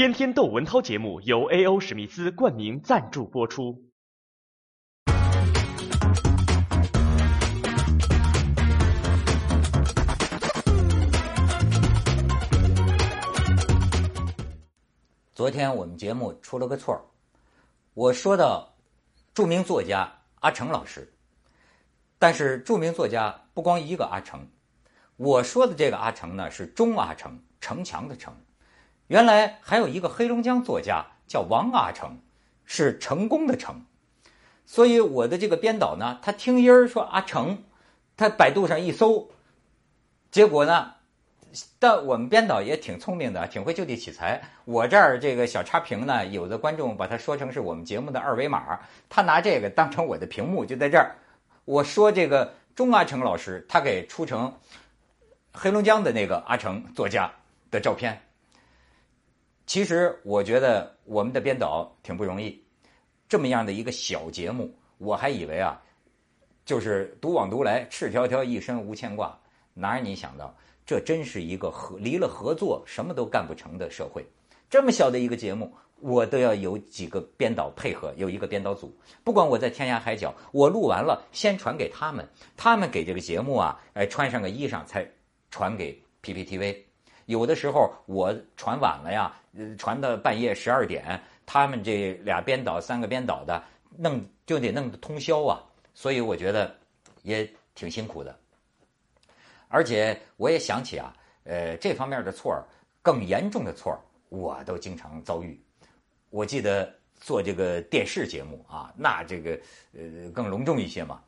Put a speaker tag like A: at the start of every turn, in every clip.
A: 天天窦文涛节目由 A.O. 史密斯冠名赞助播出。
B: 昨天我们节目出了个错，我说到著名作家阿成老师，但是著名作家不光一个阿成，我说的这个阿城呢是钟阿城，城墙的城。原来还有一个黑龙江作家叫王阿成，是成功的成，所以我的这个编导呢，他听音儿说阿成，他百度上一搜，结果呢，但我们编导也挺聪明的，挺会就地取材。我这儿这个小差评呢，有的观众把它说成是我们节目的二维码，他拿这个当成我的屏幕，就在这儿。我说这个钟阿成老师，他给出成黑龙江的那个阿成作家的照片。其实我觉得我们的编导挺不容易，这么样的一个小节目，我还以为啊，就是独往独来，赤条条一身无牵挂。哪儿你想到，这真是一个合离了合作什么都干不成的社会。这么小的一个节目，我都要有几个编导配合，有一个编导组。不管我在天涯海角，我录完了先传给他们，他们给这个节目啊，哎穿上个衣裳才传给 PPTV。有的时候我传晚了呀。传到半夜十二点，他们这俩编导、三个编导的弄就得弄通宵啊，所以我觉得也挺辛苦的。而且我也想起啊，呃，这方面的错儿，更严重的错儿，我都经常遭遇。我记得做这个电视节目啊，那这个呃更隆重一些嘛。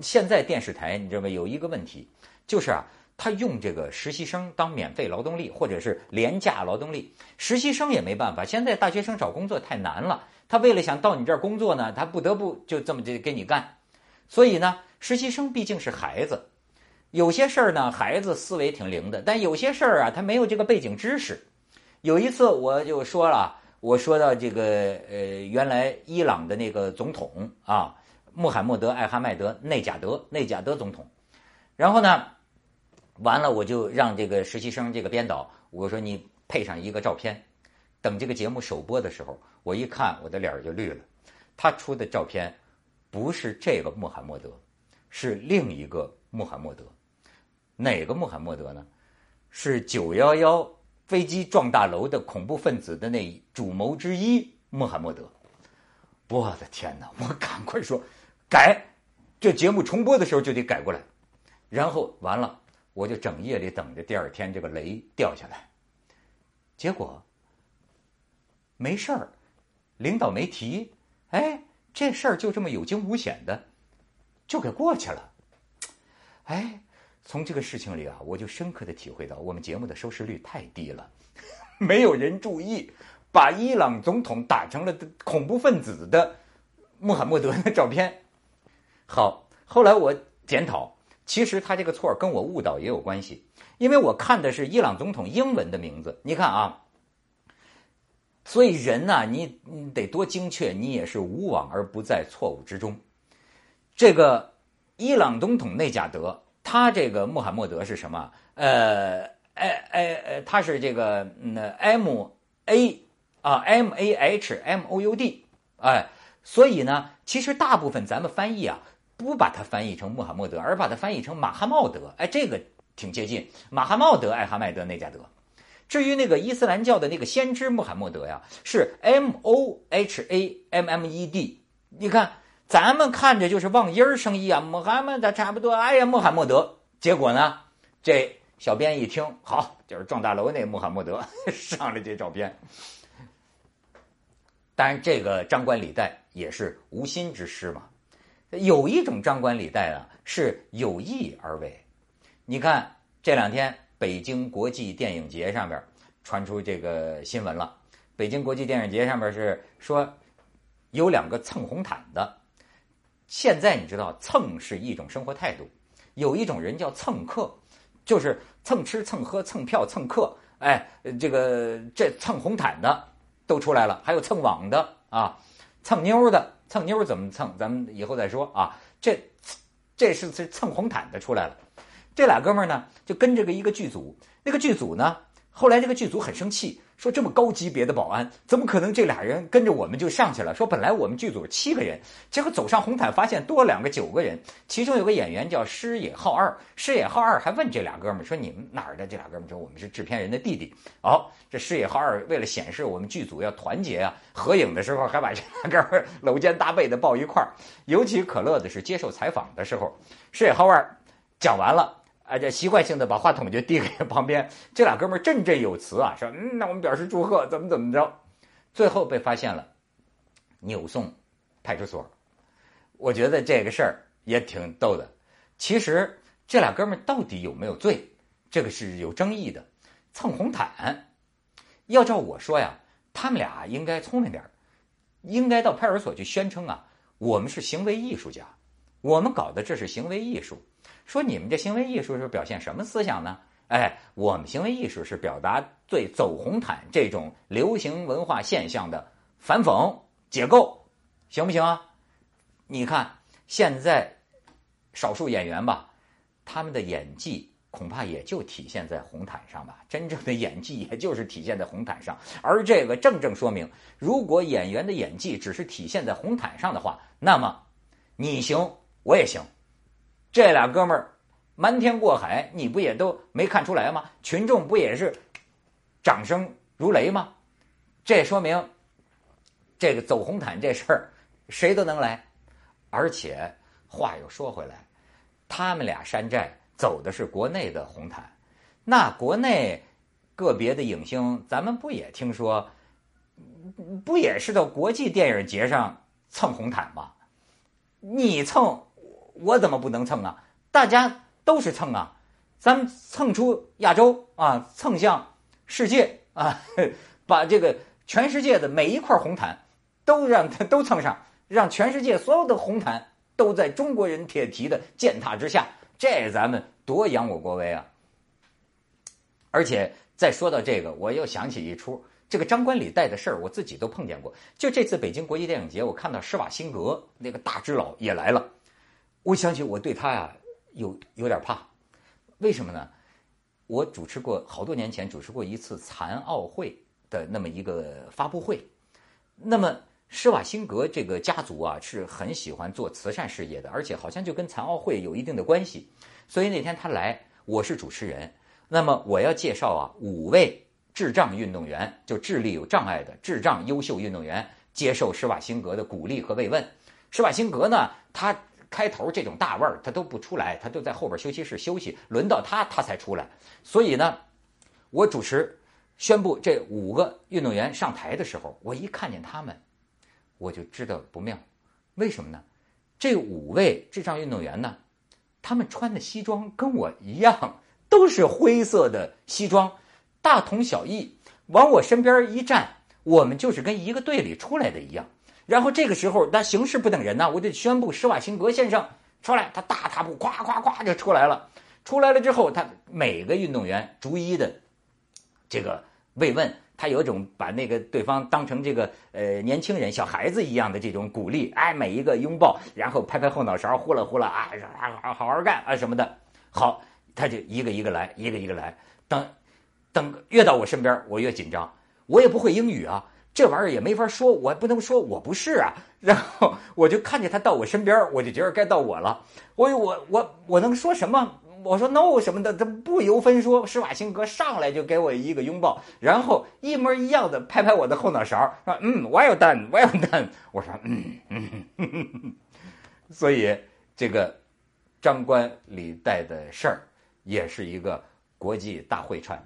B: 现在电视台你知道吗？有一个问题就是啊。他用这个实习生当免费劳动力，或者是廉价劳动力。实习生也没办法，现在大学生找工作太难了。他为了想到你这儿工作呢，他不得不就这么就给你干。所以呢，实习生毕竟是孩子，有些事儿呢，孩子思维挺灵的，但有些事儿啊，他没有这个背景知识。有一次我就说了，我说到这个呃，原来伊朗的那个总统啊，穆罕默德·艾哈迈德·内贾德，内贾德总统，然后呢。完了，我就让这个实习生这个编导，我说你配上一个照片，等这个节目首播的时候，我一看我的脸就绿了。他出的照片不是这个穆罕默德，是另一个穆罕默德。哪个穆罕默德呢？是九幺幺飞机撞大楼的恐怖分子的那主谋之一穆罕默德。我的天哪！我赶快说改，这节目重播的时候就得改过来。然后完了。我就整夜里等着第二天这个雷掉下来，结果没事儿，领导没提，哎，这事儿就这么有惊无险的就给过去了。哎，从这个事情里啊，我就深刻的体会到我们节目的收视率太低了，没有人注意，把伊朗总统打成了恐怖分子的穆罕默德的照片。好，后来我检讨。其实他这个错跟我误导也有关系，因为我看的是伊朗总统英文的名字。你看啊，所以人呢，你你得多精确，你也是无往而不在错误之中。这个伊朗总统内贾德，他这个穆罕默德是什么？呃，哎哎呃，他是这个那 M A 啊 M A H M O U D，哎，所以呢，其实大部分咱们翻译啊。不把它翻译成穆罕默德，而把它翻译成马哈茂德，哎，这个挺接近。马哈茂德·艾哈迈德·内加德。至于那个伊斯兰教的那个先知穆罕默德呀，是 M O H A M M E D。你看，咱们看着就是望音儿生意啊，穆罕默德差不多。哎呀，穆罕默德。结果呢，这小编一听，好，就是撞大楼那穆罕默德 上了这照片。当然，这个张冠李戴也是无心之失嘛。有一种张冠李戴啊，是有意而为。你看这两天北京国际电影节上边传出这个新闻了。北京国际电影节上边是说有两个蹭红毯的。现在你知道蹭是一种生活态度，有一种人叫蹭客，就是蹭吃蹭喝蹭票蹭客。哎，这个这蹭红毯的都出来了，还有蹭网的啊，蹭妞的。蹭妞怎么蹭？咱们以后再说啊。这，这是是蹭红毯的出来了。这俩哥们儿呢，就跟这个一个剧组。那个剧组呢，后来这个剧组很生气，说这么高级别的保安，怎么可能这俩人跟着我们就上去了？说本来我们剧组七个人，结果走上红毯发现多了两个九个人，其中有个演员叫师野浩二，师野浩二还问这俩哥们说你们哪儿的？这俩哥们说我们是制片人的弟弟。哦，这师野浩二为了显示我们剧组要团结啊，合影的时候还把这俩哥们搂肩搭背的抱一块儿。尤其可乐的是接受采访的时候，师野浩二讲完了。啊，这习惯性的把话筒就递给旁边这俩哥们儿，振振有词啊，说嗯，那我们表示祝贺，怎么怎么着，最后被发现了，扭送派出所。我觉得这个事儿也挺逗的。其实这俩哥们儿到底有没有罪，这个是有争议的。蹭红毯，要照我说呀，他们俩应该聪明点儿，应该到派出所去宣称啊，我们是行为艺术家，我们搞的这是行为艺术。说你们这行为艺术是表现什么思想呢？哎，我们行为艺术是表达对走红毯这种流行文化现象的反讽解构，行不行啊？你看现在少数演员吧，他们的演技恐怕也就体现在红毯上吧。真正的演技也就是体现在红毯上，而这个正正说明，如果演员的演技只是体现在红毯上的话，那么你行我也行。这俩哥们儿瞒天过海，你不也都没看出来吗？群众不也是掌声如雷吗？这说明这个走红毯这事儿谁都能来。而且话又说回来，他们俩山寨走的是国内的红毯，那国内个别的影星，咱们不也听说，不也是到国际电影节上蹭红毯吗？你蹭。我怎么不能蹭啊？大家都是蹭啊，咱们蹭出亚洲啊，蹭向世界啊，把这个全世界的每一块红毯都让它 都蹭上，让全世界所有的红毯都在中国人铁蹄的践踏之下，这咱们多扬我国威啊！而且再说到这个，我又想起一出这个张冠李戴的事儿，我自己都碰见过。就这次北京国际电影节，我看到施瓦辛格那个大只佬也来了。我想起我对他呀有有点怕，为什么呢？我主持过好多年前主持过一次残奥会的那么一个发布会，那么施瓦辛格这个家族啊是很喜欢做慈善事业的，而且好像就跟残奥会有一定的关系。所以那天他来，我是主持人，那么我要介绍啊五位智障运动员，就智力有障碍的智障优秀运动员接受施瓦辛格的鼓励和慰问。施瓦辛格呢，他。开头这种大腕儿他都不出来，他都在后边休息室休息，轮到他他才出来。所以呢，我主持宣布这五个运动员上台的时候，我一看见他们，我就知道不妙。为什么呢？这五位智障运动员呢，他们穿的西装跟我一样，都是灰色的西装，大同小异。往我身边一站，我们就是跟一个队里出来的一样。然后这个时候，那形势不等人呐，我就宣布施瓦辛格先生出来。他大踏步，咵咵咵就出来了。出来了之后，他每个运动员逐一的这个慰问，他有一种把那个对方当成这个呃年轻人、小孩子一样的这种鼓励。哎，每一个拥抱，然后拍拍后脑勺，呼啦呼啦啊，好好好好干啊什么的。好，他就一个一个来，一个一个来。等等，越到我身边，我越紧张。我也不会英语啊。这玩意儿也没法说，我不能说我不是啊。然后我就看见他到我身边，我就觉得该到我了。我我我我能说什么？我说 no 什么的，他不由分说。施瓦辛格上来就给我一个拥抱，然后一模一样的拍拍我的后脑勺，说嗯，well done，well done。我说嗯嗯。所以这个张冠李戴的事儿，也是一个国际大会串。